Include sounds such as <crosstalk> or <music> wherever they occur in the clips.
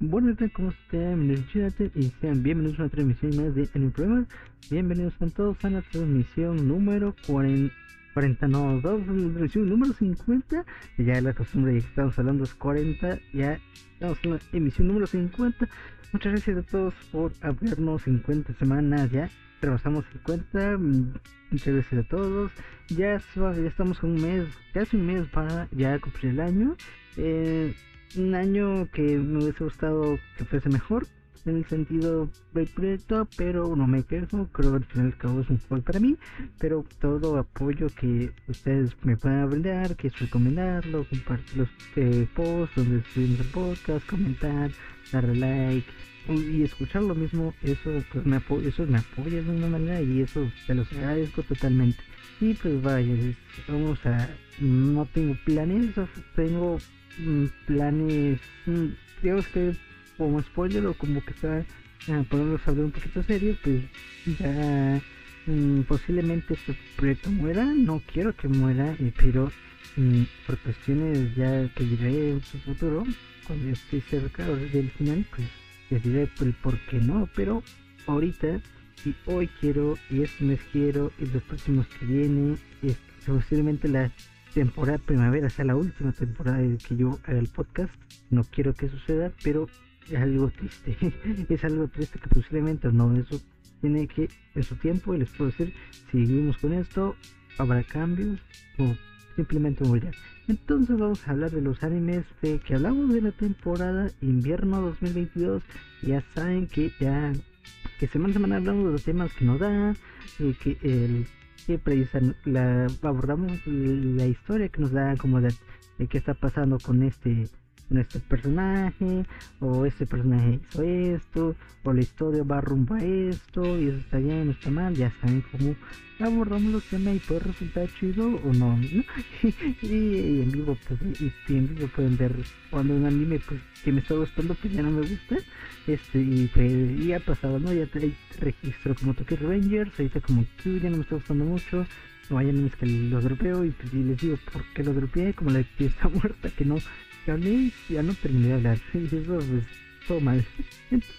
Buenas tardes, ¿cómo están? Y sean bienvenidos a una transmisión más de El Problema. Bienvenidos a todos a la transmisión número 40, 40 no, dos, transmisión número 50. Ya la costumbre de que estamos hablando es 40, ya estamos en la emisión número 50. Muchas gracias a todos por habernos 50 semanas ya. Rebasamos 50, muchas gracias a todos. Ya, ya estamos un mes, casi un mes para ya cumplir el año. Eh, un año que me hubiese gustado que fuese mejor en el sentido del proyecto, pero no me quejo, creo que al final y al cabo es un juego para mí, pero todo apoyo que ustedes me puedan brindar, que es recomendarlo, compartir los eh, posts donde subimos el podcast, comentar, darle like y escuchar lo mismo, eso pues me apoya, eso me apoya de una manera y eso te los agradezco totalmente. Y pues vaya, vamos a, no tengo planes, tengo planes, mm, digamos que como spoiler o como que está eh, podemos hablar un poquito serio, pues ya mm, posiblemente este proyecto muera, no quiero que muera, eh, pero por cuestiones ya que diré en su futuro, cuando ya esté cerca del final, pues les diré el por qué no, pero ahorita y hoy quiero y este mes quiero y los próximos que vienen, es posiblemente la temporada primavera sea la última temporada de que yo haga el podcast. No quiero que suceda, pero es algo triste. <laughs> es algo triste que posiblemente no. Eso tiene que, en su tiempo, y les puedo decir, si seguimos con esto, habrá cambios o simplemente morirá. Entonces vamos a hablar de los animes de que hablamos de la temporada invierno 2022. Ya saben que ya que semana semana hablamos de los temas que nos da, y que el siempre la, abordamos la historia que nos da como de, de qué está pasando con este con este personaje o este personaje hizo esto o la historia va rumbo a esto y eso está bien o está mal ya saben cómo abordamos los temas y puede resultar chido o no, <laughs> y, en vivo pues y, en vivo pueden ver cuando un anime pues que me está gustando pues ya no me gusta este y pues y ha pasado no ya te registro como Tokyo Rangers ahorita como Q ya no me está gustando mucho no hay animes que los dropeo y pues les digo por qué los dropeé como la pieza muerta que no ya no terminé de hablar. <laughs> Entonces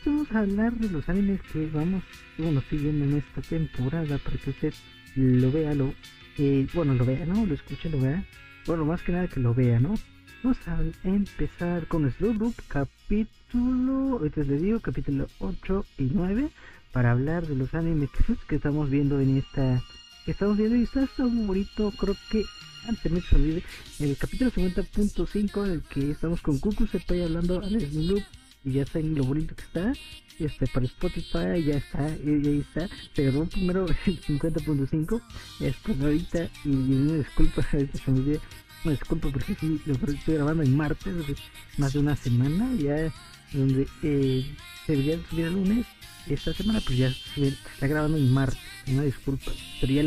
vamos a hablar de los animes que vamos bueno siguiendo en esta temporada para que usted lo vea lo eh, bueno lo vea no lo escuche lo vea. Bueno más que nada que lo vea no vamos a empezar con Slowbook capítulo ahorita les digo capítulo 8 y 9 para hablar de los animes que, estamos viendo en esta estamos viendo y está, está muy bonito creo que me olvide el capítulo 50.5 en el que estamos con Cucu estoy hablando al Sloop y ya saben lo bonito que está este para Spotify ya está y, ahí está se grabó primero <laughs> el 50.5 después ahorita y, una disculpa <laughs> se me olvidó una disculpa porque sí lo estoy grabando en martes más de una semana ya donde eh, se debería subir el lunes esta semana pues ya se está grabando en martes una disculpa pero ya,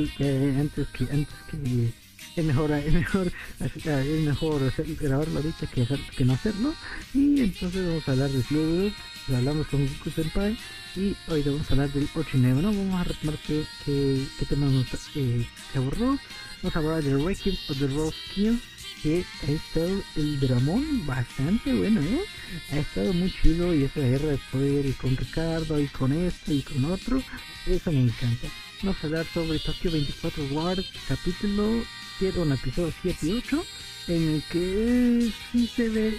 antes que antes que es mejor es mejor es mejor grabarlo ahorita que, que no hacerlo y entonces vamos a hablar de Slug hablamos con Goku Senpai y hoy vamos a hablar del 8 y 9 ¿no? vamos a retomar qué, qué, qué tema nos eh, se vamos a hablar del Wrecking of the Rose Kill que ha estado el dramón bastante bueno ¿eh? ha estado muy chido y esa guerra de poder y con Ricardo y con esto y con otro eso me encanta vamos a hablar sobre Tokyo 24 Wars capítulo 7 un episodio 7 y 8 en el que sí se ve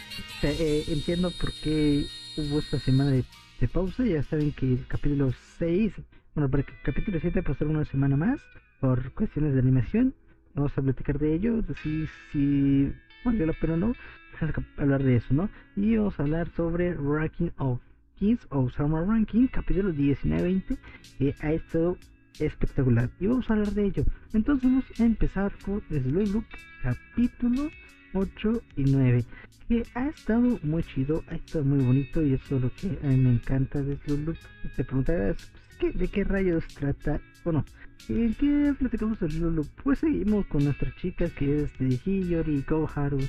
eh, entiendo por qué hubo esta semana de, pausa. Ya saben que el capítulo 6, bueno, para el capítulo 7 pasó una semana más por cuestiones de animación. Vamos a platicar de ello, si, si valió la pena o no. Vamos a hablar de eso, ¿no? Y vamos a hablar sobre Ranking of Kings o Summer Ranking, capítulo 19-20, que ha estado espectacular. Y vamos a hablar de ello. Entonces vamos a empezar con Look capítulo 8 y 9 que ha estado muy chido, ha estado muy bonito y eso es lo que a mí me encanta de Look Te preguntarás, pues, ¿de qué rayos trata? Bueno, ¿en qué platicamos de Look Pues seguimos con nuestras chicas que es de Hiyori y Koharu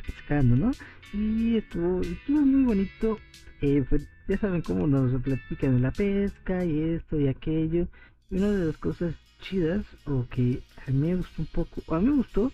pescando, ¿no? Y estuvo, estuvo muy bonito. Eh, pues, ya saben cómo nos platican la pesca y esto y aquello. Una de las cosas chidas, o que a mí me gustó un poco, o a mí me gustó,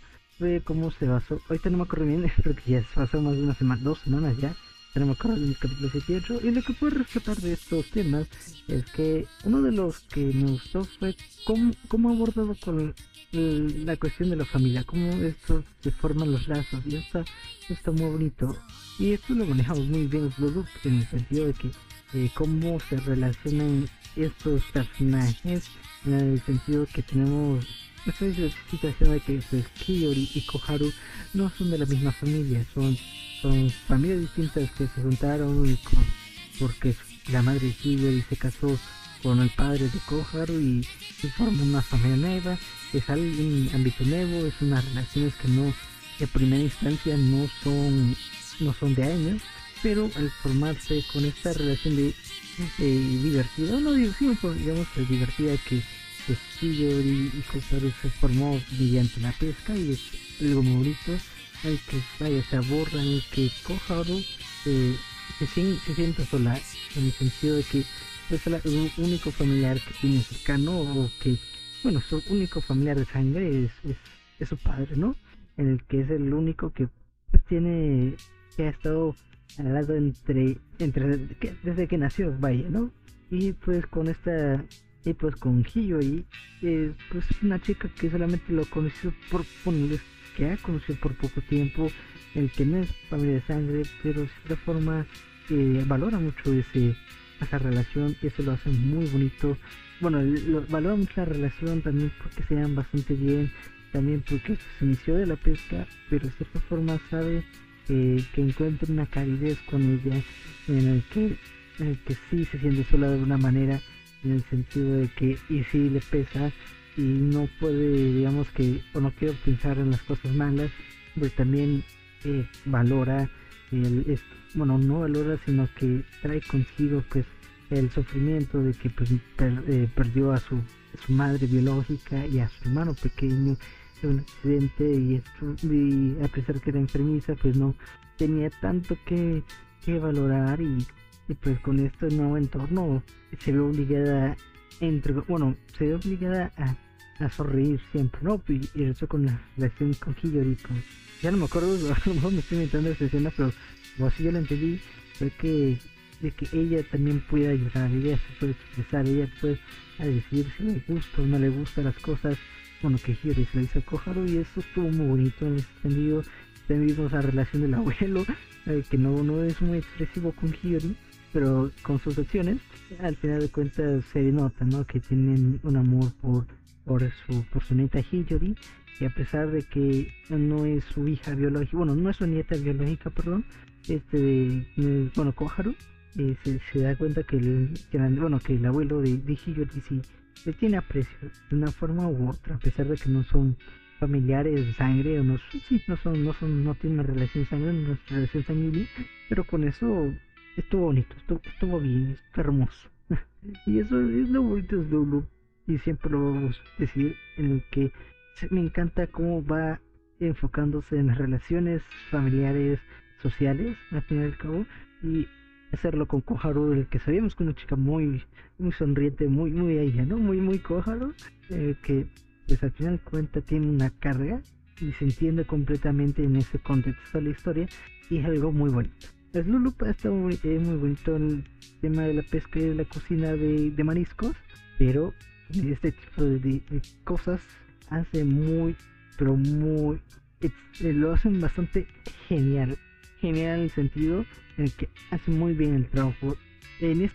cómo se basó. Ahorita no me acuerdo bien, <laughs> porque ya pasó más de una semana, dos semanas ya. tenemos que en el capítulo 78 y lo que puedo rescatar de estos temas es que uno de los que me gustó fue cómo, cómo abordado con la cuestión de la familia, cómo esto se forman los lazos y está, está muy bonito y esto lo manejamos muy bien los en el sentido de que eh, cómo se relacionan estos personajes en el sentido que tenemos esta situación de que pues, Kiyori y Koharu no son de la misma familia, son, familias distintas que se juntaron porque la madre de Kiyori se casó con el padre de Koharu y, se formó una familia nueva, es alguien ámbito nuevo, es unas relaciones que no, en primera instancia no son, no son de años, pero al formarse con esta relación de divertida, no digo, digamos divertida que Castillo y, y se formó mediante la pesca y es algo muy bonito que vaya se aborda el que Koharu eh, se, se siente sola en el sentido de que es el único familiar que tiene cercano o que bueno su único familiar de sangre es, es, su padre no en el que es el único que pues, tiene que ha estado al lado entre entre desde que nació vaya no y pues con esta y pues con Hiyori, eh, pues una chica que solamente lo conoció por, ponerles que ha conocido por poco tiempo, el que no es familia de sangre, pero de cierta forma eh, valora mucho ese, esa relación y eso lo hace muy bonito. Bueno, valora mucho la relación también porque se dan bastante bien, también porque se inició de la pesca, pero de cierta forma sabe que encuentra una calidez con ella en el que, en el que sí se siente sola de una manera en el sentido de que y si le pesa y no puede digamos que o no quiere pensar en las cosas malas pues también eh, valora el, bueno no valora sino que trae consigo pues el sufrimiento de que pues eh, perdió a su, su madre biológica y a su hermano pequeño un accidente y, y a pesar que era enfermiza pues no tenía tanto que, que valorar y y pues con este nuevo entorno se ve obligada entre bueno se ve obligada a, a sonreír siempre no y, eso con la relación con Hiyori pues, ya no me acuerdo <laughs> mejor me estoy inventando esa escena pero así yo la entendí fue que de que ella también puede ayudar ella se puede expresar ella puede decir si le gusta o no le gustan las cosas bueno que le dice a Koharu y eso estuvo muy bonito en sentido también vimos la relación del abuelo <laughs> eh, que no, no es muy expresivo con Hiyori pero con sus acciones, al final de cuentas se nota, ¿no? Que tienen un amor por, por su, por su nieta Hiyori, y a pesar de que no es su hija biológica, bueno, no es su nieta biológica, perdón, este, bueno, Koharu, eh, se, da cuenta que el, bueno, que el abuelo de, de Hiyori sí le tiene aprecio de una forma u otra, a pesar de que no son familiares de sangre o no, sí, no son, no son, no tienen una relación sangre, una relación sanguínea, pero con eso estuvo bonito, estuvo, estuvo bien, estuvo hermoso. <laughs> y eso es lo bonito de Lulu. Y siempre lo vamos a decir en el que me encanta cómo va enfocándose en las relaciones familiares, sociales, al fin y al cabo. Y hacerlo con Koharu, el que sabíamos que una chica muy, muy sonriente, muy, muy ella, ¿no? Muy, muy Koharu, eh, que pues al final cuenta tiene una carga y se entiende completamente en ese contexto de la historia y es algo muy bonito. Es Lulup está muy, muy bonito el tema de la pesca y de la cocina de, mariscos, pero este tipo de, cosas hace muy, pero muy, eh, lo hacen bastante genial. Genial en el sentido en el que hace muy bien el trabajo. En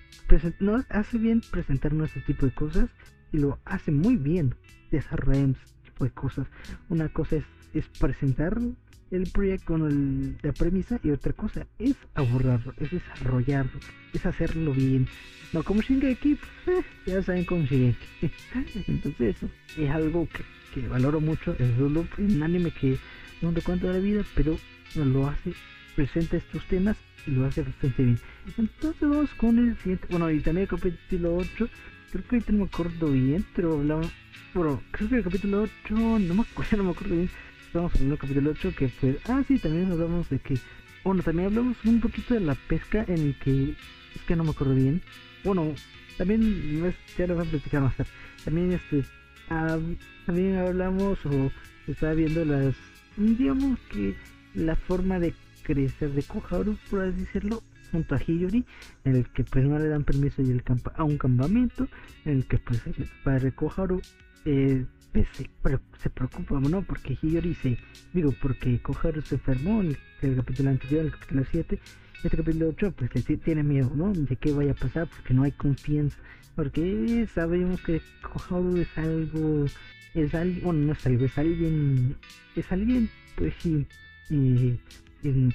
no, hace bien presentarnos este tipo de cosas y lo hace muy bien desarrollando este tipo de cosas. Una cosa es, es presentar el proyecto con la premisa y otra cosa es abordarlo, es desarrollarlo, es hacerlo bien. No como Shingeki, eh, <laughs> ya saben cómo Shingeki. <laughs> Entonces eso es algo que, valoro mucho, es solo un anime que no te cuento de la vida, pero lo hace, presenta estos temas y lo hace bastante bien. Entonces vamos con el siguiente, bueno y también el capítulo 8, creo que ahorita no me acuerdo bien, pero hablamos, bueno, creo que el capítulo 8, no me acuerdo, <laughs> no me acuerdo bien estamos en el capítulo 8 que fue... Ah, sí, también hablamos de que... Bueno, también hablamos un poquito de la pesca en el que... Es que no me acuerdo bien. Bueno, también ya lo voy a platicar más tarde. También este... también hablamos o estaba viendo las... Digamos que la forma de crecer de Koharu, por así decirlo, junto a Hiyori, en el que pues no le dan permiso y el a un campamento, en el que pues el padre eh, pues, se, preocupa, ¿no? Porque Hiyori se, digo, porque Koharu se enfermó en el, capítulo anterior, el capítulo 7, este capítulo 8 pues le tiene miedo, ¿no? De qué vaya a pasar porque no hay confianza, porque sabemos que Koharu es algo, es algo, bueno, no es algo, es alguien, es alguien, pues sí, y,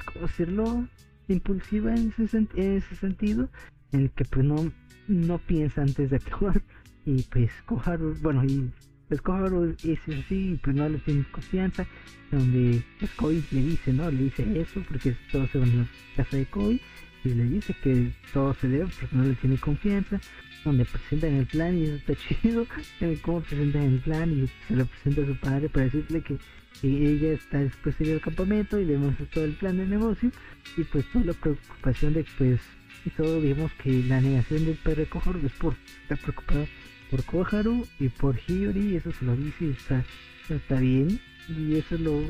¿cómo decirlo? impulsiva en ese, en ese sentido, en el que pues no, no piensa antes de actuar <laughs> y pues Koharu, bueno, y pues Koharu es así, pues no le tiene confianza, donde pues Koi le dice, ¿no? Le dice eso porque todo se va en la casa de Koi y le dice que todo se debe porque no le tiene confianza, donde presentan el plan y eso está <laughs> chido, en cómo presentan el plan y se lo presenta a su padre para decirle que y ella está después de ir al campamento y le muestra todo el plan de negocio y pues toda la preocupación de pues y todo digamos que la negación del padre Koharu es por estar preocupado por Koharu y por Hiyori y eso se lo dice y está, está bien y eso lo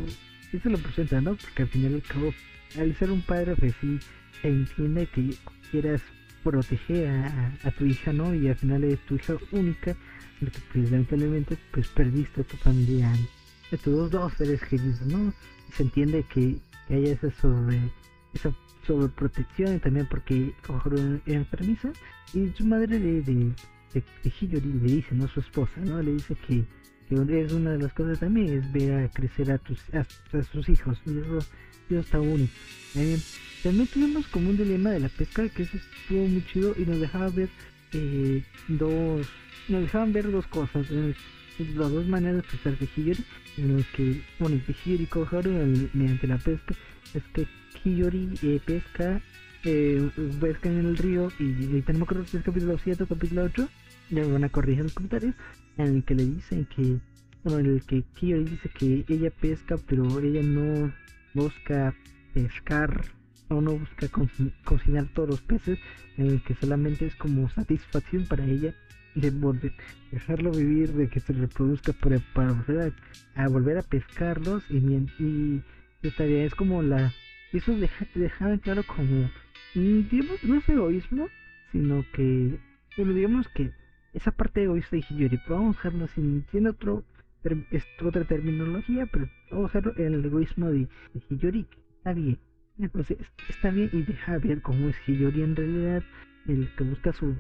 eso lo presenta no porque al final al cabo al ser un padre pues sí se entiende que quieras proteger a, tu hija no y al final es tu hija única porque pues lamentablemente pues perdiste a tu familia de tus dos seres queridos, ¿no? Se entiende que, que haya esa sobre esa sobreprotección también porque era enfermiza y su madre de, de, de, le dice, ¿no? Su esposa, ¿no? Le dice que, es una de las cosas también es ver a crecer a tus a, sus hijos. Y eso, eso está. Eh, también tuvimos como un dilema de la pesca que eso estuvo muy chido y nos dejaba ver eh, dos nos dejaban ver dos cosas las dos maneras de pescar de en los que, bueno, de Hiyori Koharu mediante la pesca, es que Hiyori eh, pesca, eh, pesca en el río, y, tenemos que si es capítulo 7 o capítulo 8, me van a corregir los comentarios, en el que le dicen que, bueno, en el que Hiyori dice que ella pesca, pero ella no busca pescar o no busca cocinar todos los peces, en el que solamente es como satisfacción para ella de volver, dejarlo vivir, de que se reproduzca para, para volver a, volver a pescarlos y, y esta es como la eso deja, dejar claro como mm, digamos no es egoísmo sino que digamos que esa parte egoísta de Hiyori vamos a dejarlo sin otro otra terminología pero vamos a dejarlo en el egoísmo de, de Hiyori está bien entonces está bien y deja ver cómo es Hiyori en realidad el que busca su,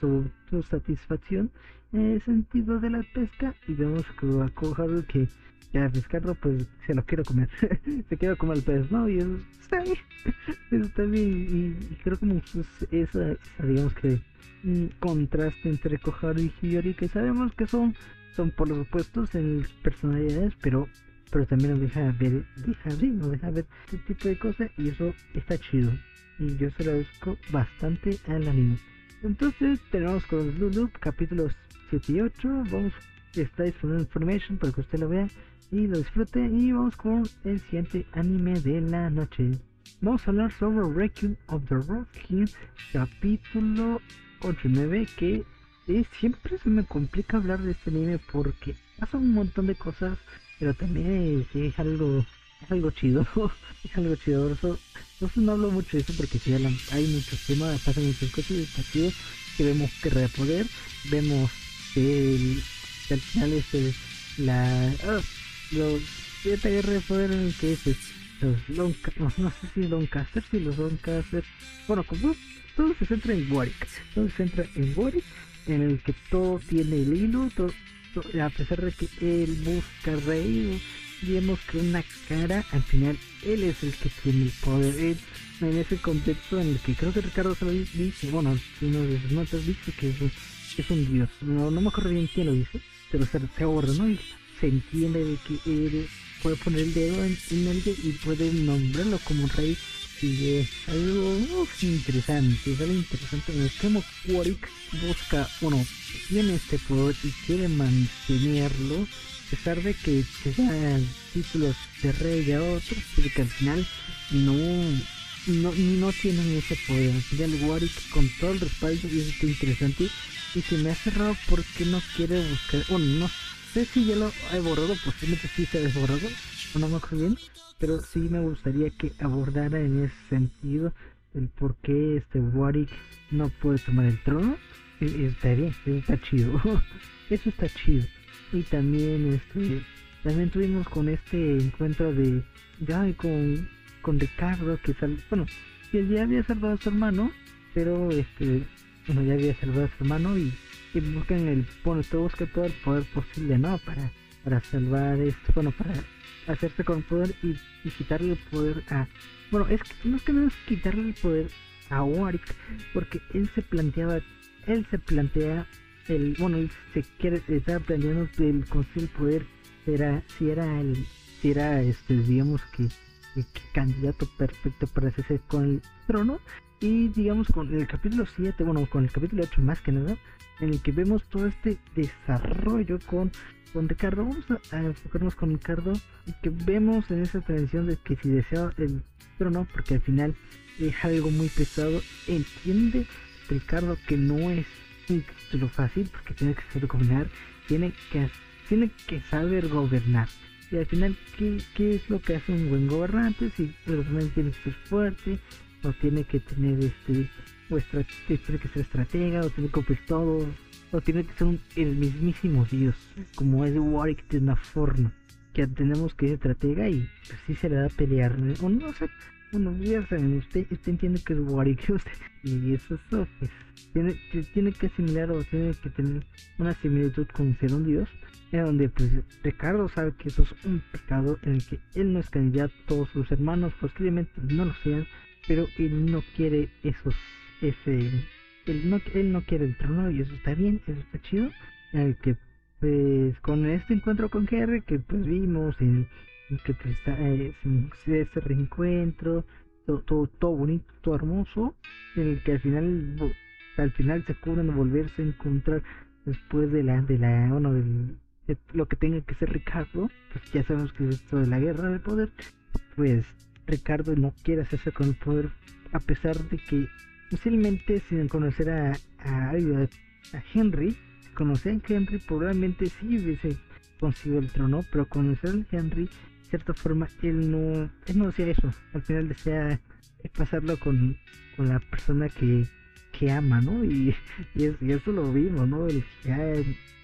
su, satisfacción en el sentido de la pesca y vemos que a coger que ya pescarlo pues se lo quiero comer. <laughs> Se quiere comer el pez no y eso está bien. <laughs> Está bien. Y, creo como esa, digamos que un contraste entre Koharu y Hiyori que sabemos que son son por los opuestos en personalidades pero pero también nos deja ver deja ver nos deja ver este tipo de cosas y eso está chido. Y yo se lo agradezco bastante al anime. Entonces tenemos con Lulu capítulos 7 y 8. Vamos, está disponible information para que usted lo vea y lo disfrute. Y vamos con el siguiente anime de la noche. Vamos a hablar sobre Requiem of the Rock King, capítulo 8 y 9. Que siempre se me complica hablar de este anime porque pasa un montón de cosas, pero también es algo es algo chido, <laughs> es algo chido. Eso, no hablo mucho de eso porque si hay muchos temas, pasan muchas cosas y está chido que vemos que repoder, vemos al final este la oh, los poder en que es los long, no, sé si Doncaster, si los Doncaster, bueno como todo se centra en Warwick, todo se centra en Warwick, en el que todo tiene el hilo, todo, a pesar de que él busca rey vemos que una cara, al final él es el que tiene el poder. en ese contexto en el que creo que Ricardo se lo dice, bueno, uno de sus notas dice que es, un dios. No, no me acuerdo bien quién lo dice, pero se, se aborda, ¿no? Y se entiende de que él puede poner el dedo en, en él y puede nombrarlo como rey. Y es algo interesante, es algo interesante. En el que Warwick busca, bueno, tiene este poder y quiere mantenerlo a pesar de que se dan títulos de rey a otros, porque al final no, no, no tienen ese poder. Al final Warwick con todo el respaldo y eso está interesante. Y se me ha cerrado porque no quiere buscar, bueno, no sé si ya lo he borrado, posiblemente sí se ha desborrado, o no me acuerdo bien, pero sí me gustaría que abordara en ese sentido el por qué este Warwick no puede tomar el trono. E, está bien, eso está chido. <laughs> eso está chido. Y también este también tuvimos con este encuentro de ya con, con Ricardo que sal, bueno, que ya había salvado a su hermano, pero este bueno ya había salvado a su hermano y, y buscan el bueno busca todo el poder posible no para para salvar esto bueno para hacerse con poder y, quitarle el poder a bueno es que es que no es quitarle el poder a Warwick porque él se planteaba él se plantea el bueno él se quiere estaba planteando el consejo del poder era si era el si era este digamos que candidato perfecto para hacerse con el trono. Y digamos con el capítulo 7 bueno con el capítulo 8 más que nada en el que vemos todo este desarrollo con con Ricardo. Vamos a, enfocarnos con Ricardo que vemos en esa tradición de que si desea el trono porque al final es algo muy pesado entiende Ricardo que no es un título fácil porque tiene que saber gobernar tiene que tiene que saber gobernar y al final ¿qué, qué es lo que hace un buen gobernante si realmente tiene que ser fuerte o tiene que tener este o tiene que ser estratega o tiene que cumplir todo o tiene que ser el mismísimo dios como es Warwick de una forma que tenemos que ser estratega y pues sí se le da a pelear o no bueno ya saben usted usted entiende que es usted, <laughs> y eso, eso pues tiene, tiene que asimilar o tiene que tener una similitud con ser un dios en donde pues Ricardo sabe que eso es un pecado en el que él no es candidato, todos sus hermanos posiblemente no lo sean, pero él no quiere esos, ese, él no, él no quiere el trono y eso está bien, eso está chido, en el que pues con este encuentro con Henry que pues vimos en, que pues, eh, ese reencuentro todo, todo, bonito todo hermoso en el que al final al final se cubren volverse a encontrar después de la de la bueno del lo que tenga que ser Ricardo, pues ya sabemos que es esto de la guerra de poder, pues Ricardo no quiere hacerse con el poder, a pesar de que posiblemente sin conocer a, a, a Henry, si conocían a Henry, probablemente sí hubiese conseguido el trono, pero conocer a Henry, de cierta forma, él no, él no decía eso, al final desea pasarlo con, con la persona que, que ama, ¿no? Y, y, eso lo vimos, ¿no? El, ya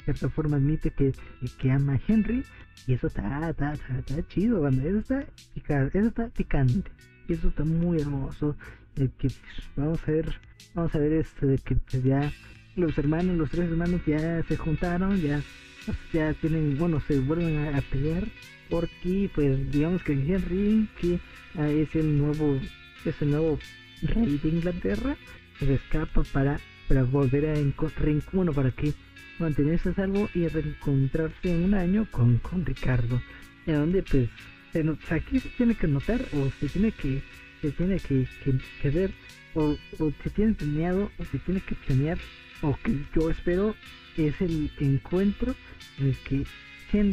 cierta forma admite que, que ama a Henry y eso está, está, está, chido, eso está, picante, eso está picante, y eso está muy hermoso, que pues, vamos a ver, vamos a ver esto de que pues, ya los hermanos, los tres hermanos ya se juntaron, ya, ya tienen, bueno, se vuelven a, pelear, porque pues digamos que Henry, que ah, es el nuevo, es el nuevo rey de Inglaterra, se escapa para, para volver a encontrar, bueno, para que mantenerse a salvo y reencontrarse en un año con, con Ricardo. En donde pues aquí se tiene que notar o se tiene que se tiene que, que, ver o, se tiene planeado o se tiene que planear o que yo espero es el encuentro en el que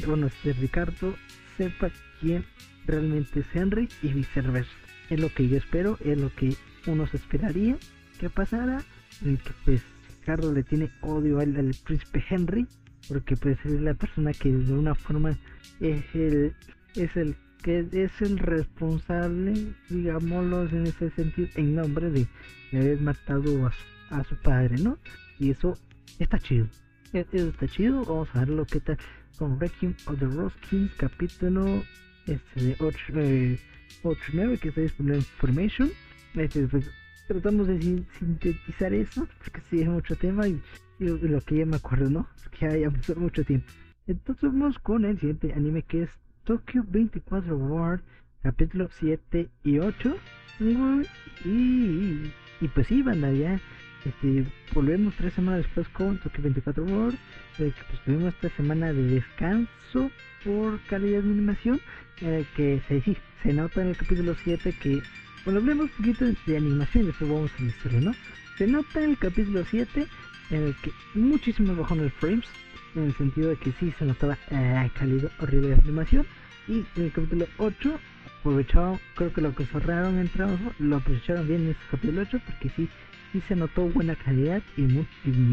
bueno, este Ricardo sepa quién realmente es Henry y viceversa. Es lo que yo espero, es lo que uno se esperaría que pasara, en que pues Ricardo le tiene odio al, príncipe Henry, porque pues es la persona que de una forma es el, es el que es el responsable, digámoslo en ese sentido, en nombre de, haber matado a su, padre, ¿no? Y eso está chido. E, eso está chido. Vamos a ver lo que está con Wrecking of the Roskins, capítulo este de 8, 8 9, que está disponible en Formation. Este, pues, tratamos de sintetizar eso, porque sí es mucho tema y, lo que ya me acuerdo, ¿no? <laughs> Porque ya, pasó mucho tiempo. Entonces vamos con el siguiente anime que es Tokyo 24 World, capítulo 7 y 8. Y, y, pues sí, banda, ya este, volvemos tres semanas después con Tokyo 24 World. Eh, que pues tuvimos esta semana de descanso por calidad de animación. Eh, que se, sí, se nota en el capítulo 7 que bueno, hablemos un poquito de animación después vamos a la historia, ¿no? Se nota en el capítulo 7 en el que muchísimo bajó en el frames, en el sentido de que sí se notaba eh, calidad horrible de animación. Y en el capítulo 8 aprovecharon, creo que lo que cerraron en trabajo, lo aprovecharon bien en ese capítulo 8 porque sí, sí se notó buena calidad y, muy,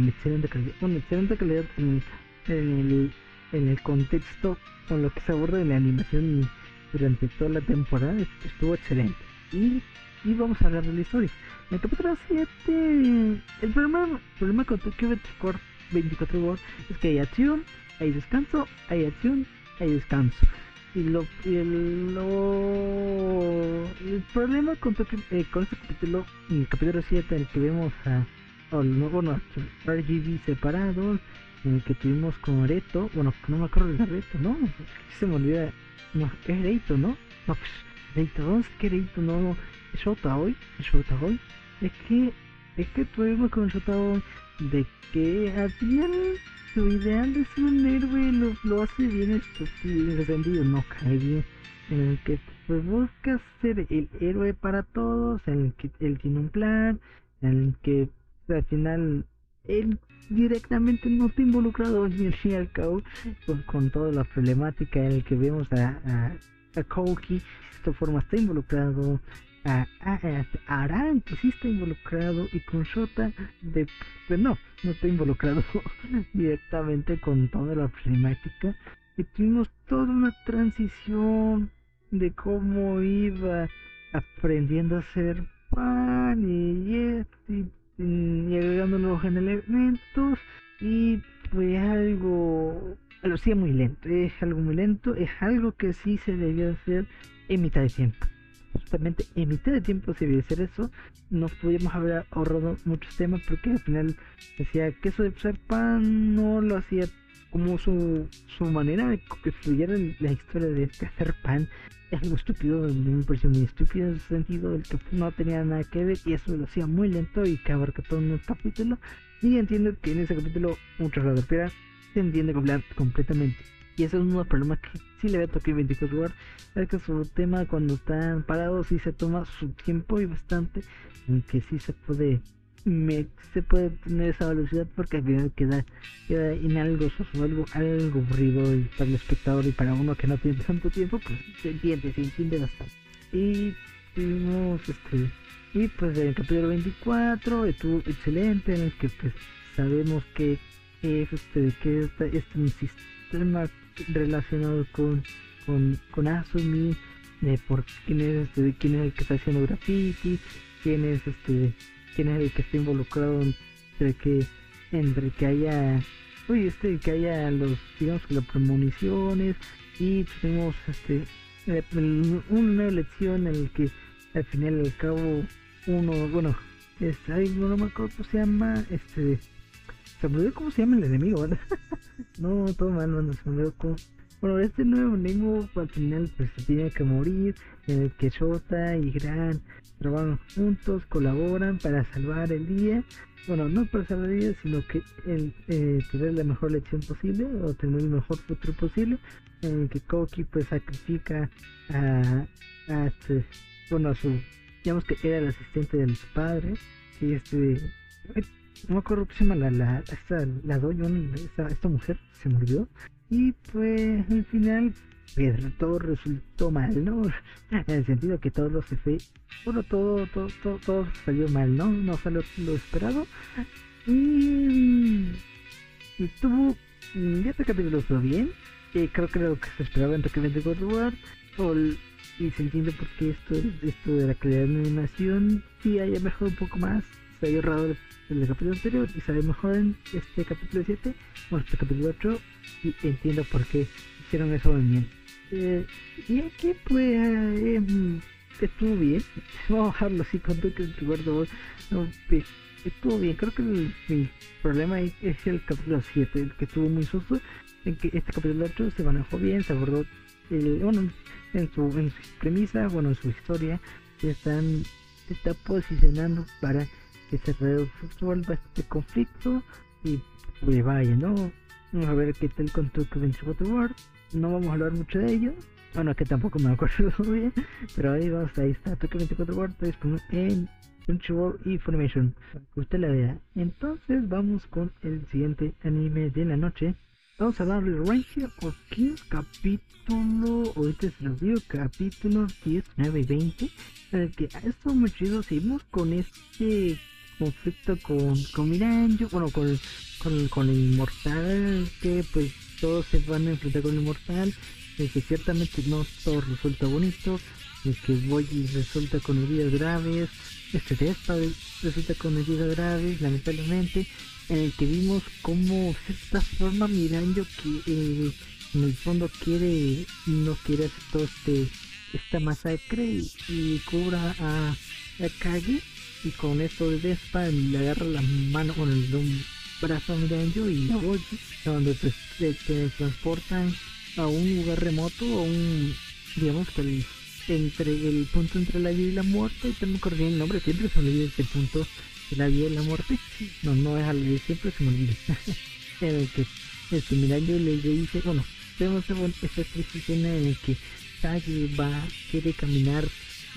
excelente calidad. Bueno, excelente calidad en, el, en el contexto con lo que se aborda de la animación durante toda la temporada, estuvo excelente. Y y vamos a hablar de la historia. En el capítulo 7, el problema, problema con Tokyo 24, 24 World es que hay acción, hay descanso, hay acción, hay descanso. Y lo, el, problema con, Tokyo, eh, con este capítulo, el capítulo 7, en el que vemos a, a los bueno, RGB separados, en el que tuvimos con Reto, bueno, no me acuerdo de Reto, ¿no? Se me olvida, no, es Reito, ¿no? No, pues, Reito, ¿dónde es que? No, no, es Shota hoy, es Shota hoy. Es que, es que tuvimos con Shota hoy de que Adrián, su ideal de ser un héroe lo, lo hace bien estúpido, sentido, no cae bien. En el que busca ser el héroe para todos, el que él tiene un plan, en el que al final él directamente no está involucrado ni al fin y al con, con toda la problemática en el que vemos a, a, a de esta forma está involucrado a, que sí está involucrado y con Shota de pues no no está involucrado <laughs> directamente con toda la problemática y tuvimos toda una transición de cómo iba aprendiendo a hacer pan y, y, y agregando nuevos elementos. Y fue algo lo hacía muy lento es algo muy lento es algo que sí se debió hacer en mitad de tiempo justamente en mitad de tiempo debió hacer eso nos podíamos haber ahorrado muchos temas porque al final decía que eso de hacer pan no lo hacía como su, su manera de que fluyera la historia de, de hacer pan es algo estúpido, me pareció muy estúpido en ese sentido, el que no tenía nada que ver y eso lo hacía muy lento y que abarca todo un capítulo. Y entiendo que en ese capítulo muchas la se entiende completamente. Y eso es los problemas que sí le veo a Tokyo 24 Hours, es que su tema cuando están parados sí se toma su tiempo y bastante, en que sí se puede me, se puede tener esa velocidad porque al final queda, queda en algo soso, algo, algo aburrido y para el espectador y para uno que no tiene tanto tiempo, pues se entiende, se entiende bastante. Y tuvimos este, y pues en el capítulo 24 estuvo excelente en el que pues sabemos que es este, que está, es un sistema relacionado con, con, con Asumi, de por quién es este, quién es el que está haciendo graffiti, quién es este quién es el que está involucrado entre que entre que haya uy este que haya los digamos que las premoniciones y tenemos este una elección en el que al final al cabo uno bueno este ay, no me acuerdo cómo se llama este se me olvidó cómo se llama el enemigo <laughs> no todo mal no se me olvidó bueno, este nuevo enemigo al final pues se tiene que morir, el que Shota y Gran trabajan juntos, colaboran para salvar el día. Bueno, no para salvar el día, sino que el, eh, tener la mejor lección posible o tener el mejor futuro posible. En el que Koki pues sacrifica a, este, bueno, a su, digamos que era el asistente del padre. Y este, no me acuerdo la, la, esta, la esta, mujer, se olvidó. Y pues al final todo resultó mal, ¿no? <laughs> En el sentido que todo se fue, bueno, todo, todo, todo, todo salió mal, ¿no? No salió lo esperado. Y, y tuvo, ya este capítulo estuvo bien. Eh, creo que lo que se esperaba en Tokyo 24 World. y se entiende por qué esto, esto de la calidad de animación sí haya mejorado un poco más. Se haya ahorrado el capítulo anterior y sabe mejor en este capítulo 7, bueno, este capítulo 8, y entiendo por qué hicieron eso bien. Eh, y aquí pues eh, estuvo bien, <laughs> vamos a dejarlo así con tu recuerdo, no, estuvo bien, creo que el, mi problema es el capítulo 7, el que estuvo muy susto, en que este capítulo 8 se manejó bien, se abordó, el, bueno, en su, en su premisa, bueno, en su historia, se están, se está posicionando para que se resuelva este conflicto y pues vaya, ¿no? Vamos a ver qué tal con Tokyo 24 World. No vamos a hablar mucho de ello. Bueno, que tampoco me acuerdo <laughs> muy bien. Pero ahí vamos, ahí está. Tokyo 24 World está disponible en Crunchyroll y Funimation. Que usted la vea. Entonces vamos con el siguiente anime de la noche. Vamos a darle Ranger of Kings capítulo, ahorita se los digo, capítulo 10, 9 y 20. En el que esto muy chido, seguimos con este conflicto con, con Miranjo, bueno, con, con, el inmortal, que pues todos se van a enfrentar con el inmortal, de que ciertamente no todo resulta bonito, el que Boyi resulta con heridas graves, este Despa resulta con heridas graves, lamentablemente, en el que vimos cómo esta forma Miranjo que eh, en el fondo quiere, no quiere hacer todo este, esta masacre y, y cubra a, a Kage y con esto de Despa le agarra la mano con el un brazo Miranjo y Boyi, donde se, se transportan a un lugar remoto, a un, digamos que el, entre el punto entre la vida y la muerte, y tengo que olvidar el nombre, siempre se me olvida este punto de la vida y la muerte, no, no es algo que siempre se me olvida, <laughs> en el que este Miranjo le, dice, bueno, vemos esta triste escena en el que Kage va, quiere caminar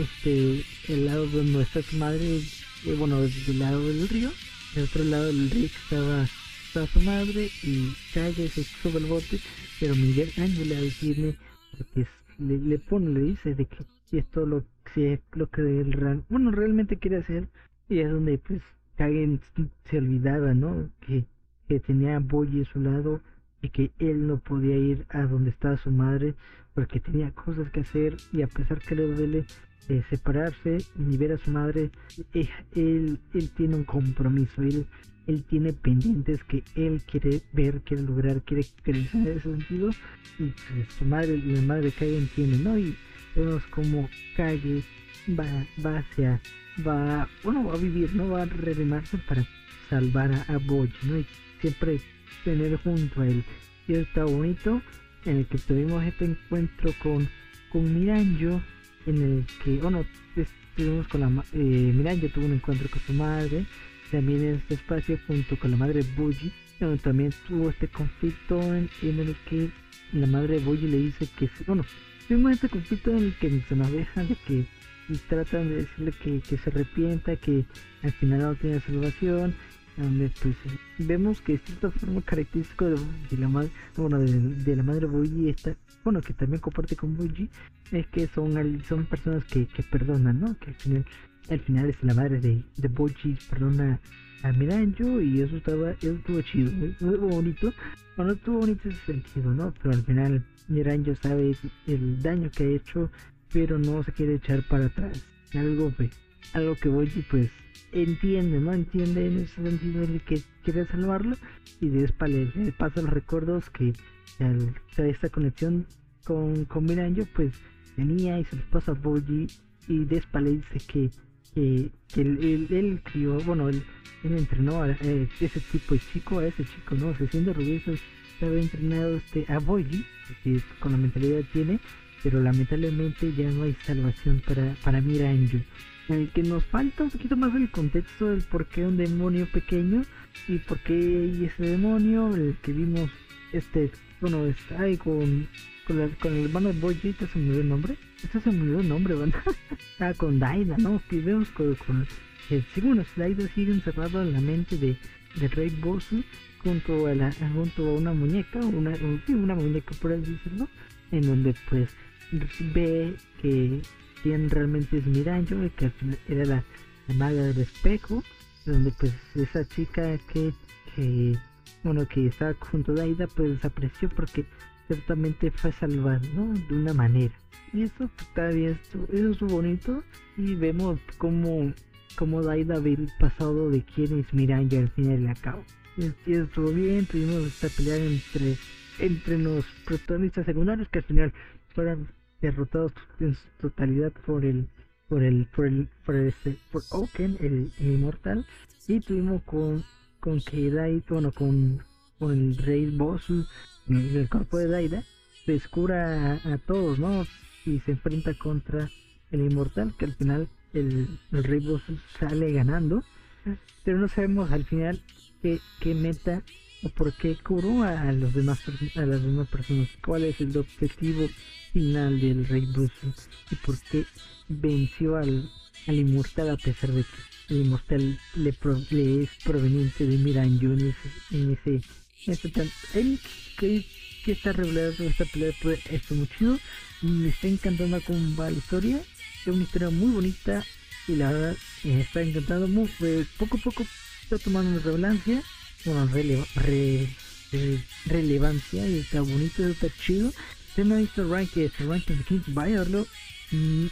este el lado donde está su madre, eh, bueno, del lado del río, del otro lado del río estaba, estaba su madre y Kage se sube el bote pero Miguel Ángel le detiene porque le, pone, le dice de que esto lo, es lo que él bueno, realmente quiere hacer y es donde pues Kagen se olvidaba, ¿no? Que, que tenía a Boyi a su lado y que él no podía ir a donde estaba su madre porque tenía cosas que hacer y a pesar que le duele eh, separarse y ver a su madre, eh, él, él tiene un compromiso, él él tiene pendientes que él quiere ver, quiere lograr, quiere crecer en ese sentido. Y pues, su madre, la madre de Kage entiende, ¿no? Y vemos como Kage va, va hacia, va, bueno, va a vivir, ¿no? Va a reanimarse para salvar a, a Boji, ¿no? Y siempre tener junto a él. Y está bonito en el que tuvimos este encuentro con, con Miranjo, en el que, bueno, estuvimos con la, eh, Miranjo tuvo un encuentro con su madre también en este espacio junto con la madre Boji, donde también tuvo este conflicto en, el que la madre Boji le dice que, bueno, tuvimos este conflicto en el que se nos deja de que y tratan de decirle que, que, se arrepienta, que al final no tiene salvación, donde pues vemos que cierta forma característico de, la madre, bueno, de, la madre Boji está, bueno, que también comparte con Boji, es que son, son personas que, que perdonan, ¿no? Que al final al final es la madre de, Boji perdona a Miranjo y eso estaba eso estuvo chido muy bonito. Bueno estuvo bonito ese sentido no pero al final Miranjo sabe el daño que ha hecho pero no se quiere echar para atrás. Algo pues, algo que Boji pues entiende no entiende en ese sentido de que quiere salvarlo y después le, pasa los recuerdos que al, esta conexión con, con Miranjo pues tenía y se los pasa a Boji y después le dice que que, que él, él, crió, bueno, él, entrenó a, ese tipo de chico, a ese chico, ¿no? Se siente orgulloso de haber entrenado este, a Boyi, que con la mentalidad tiene, pero lamentablemente ya no hay salvación para, para Miranjo. El que nos falta un poquito más el contexto del por qué un demonio pequeño y por qué ese demonio, el que vimos, este, bueno, está ahí con con, la, con el hermano de Boy se me olvidó el nombre. Este se me olvidó el nombre, ¿verdad? <laughs> ah, con Daida, ¿no? Que vemos con, con eh, sí, bueno, Daida sigue encerrado en la mente de, de Rey Bosu junto a, la, junto a una muñeca, una, una muñeca por así decirlo, en donde pues ve que quien realmente es Miranjo, que era la, maga del espejo, donde pues esa chica que, que bueno que estaba junto a Daida pues desapareció porque ciertamente fue salvado de una manera. Y eso está bien, eso es bonito. Y vemos cómo, cómo Daida ve el pasado de quién es Miranda al final y al cabo. Y estuvo bien, tuvimos esta pelea entre, entre los protagonistas secundarios que al final fueron derrotados en su totalidad por el por el por el por este por Oken el, inmortal y tuvimos con con Keidai bueno con con el rey boss el cuerpo de Daida descura a, todos, ¿no? Y se enfrenta contra el inmortal, que al final el, rey boss sale ganando, pero no sabemos al final qué, qué meta o por qué curó a, los demás a las demás personas, cuál es el objetivo final del rey boss y por qué venció al, al inmortal a pesar de que el inmortal le, es proveniente de Miranjo en en ese, en ese que, que está revelado esta pelea pues, esto muy chido. Me está encantando cómo la historia. Es una historia muy bonita y la verdad me está encantando. Muy, pues, poco a poco está tomando relevancia. Bueno, relevancia y está bonito, está chido. Si no ha visto Rank, este Rank de Kings, vaya a verlo. mm,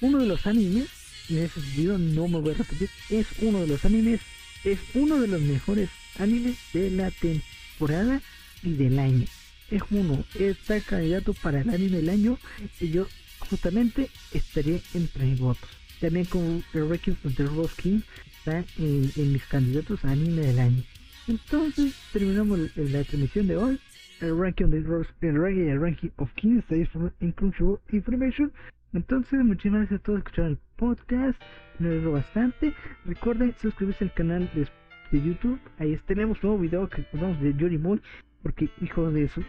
uno de los animes, en ese sentido no me voy a repetir, es uno de los animes, es uno de los mejores animes de la temporada y del año. Es uno, está candidato para el anime del año y yo justamente estaría entre mis votos. También con el Requiem of the Rose King está en, mis candidatos a anime del año. Entonces terminamos la transmisión de hoy. El ranking de Rose, el ranking, el ranking of Kings está en Crunchyroll Information. Entonces, muchísimas gracias a todos por escuchar el podcast. Me alegro bastante. Recuerden suscribirse al canal de, de YouTube. Ahí tenemos un nuevo video que hablamos de Yori Moy. Porque hijos de su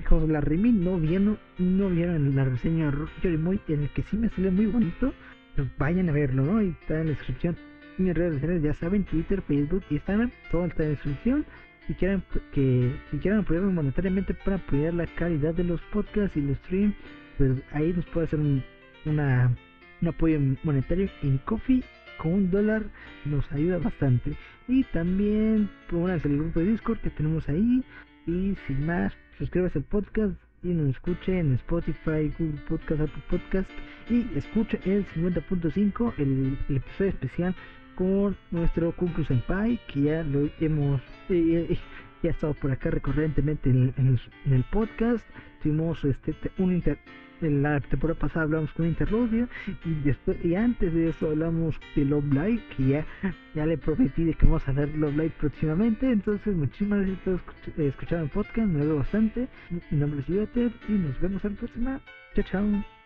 hijos de la Remy no vieron, no vieron la reseña de Yori Moy en el que sí me sale muy bonito. Pues vayan a verlo, ¿no? Ahí está en la descripción. Mis redes sociales ya saben, Twitter, Facebook, Instagram, todo está en descripción. Si quieren que si quieren apoyarme monetariamente para apoyar la calidad de los podcasts y los streams, pues ahí nos puede hacer un, una, un apoyo monetario en Coffee con un dólar nos ayuda bastante. Y también pónganse el grupo de Discord que tenemos ahí. Y sin más suscríbase al podcast y nos escuche en Spotify, Google Podcast, Apple Podcast. Y escuche el 50.5 el, el, episodio especial con nuestro Kunku Senpai que ya lo hemos eh, eh, ya estado por acá recurrentemente en, el podcast. Tuvimos este un inter en la temporada pasada hablamos con Interludio y después y antes de eso hablamos de Love Live que ya, ya le prometí de que vamos a hacer Love Live próximamente. Entonces muchísimas gracias por escuchar el podcast me alegro bastante. Mi nombre es y nos vemos en la próxima. Chao chao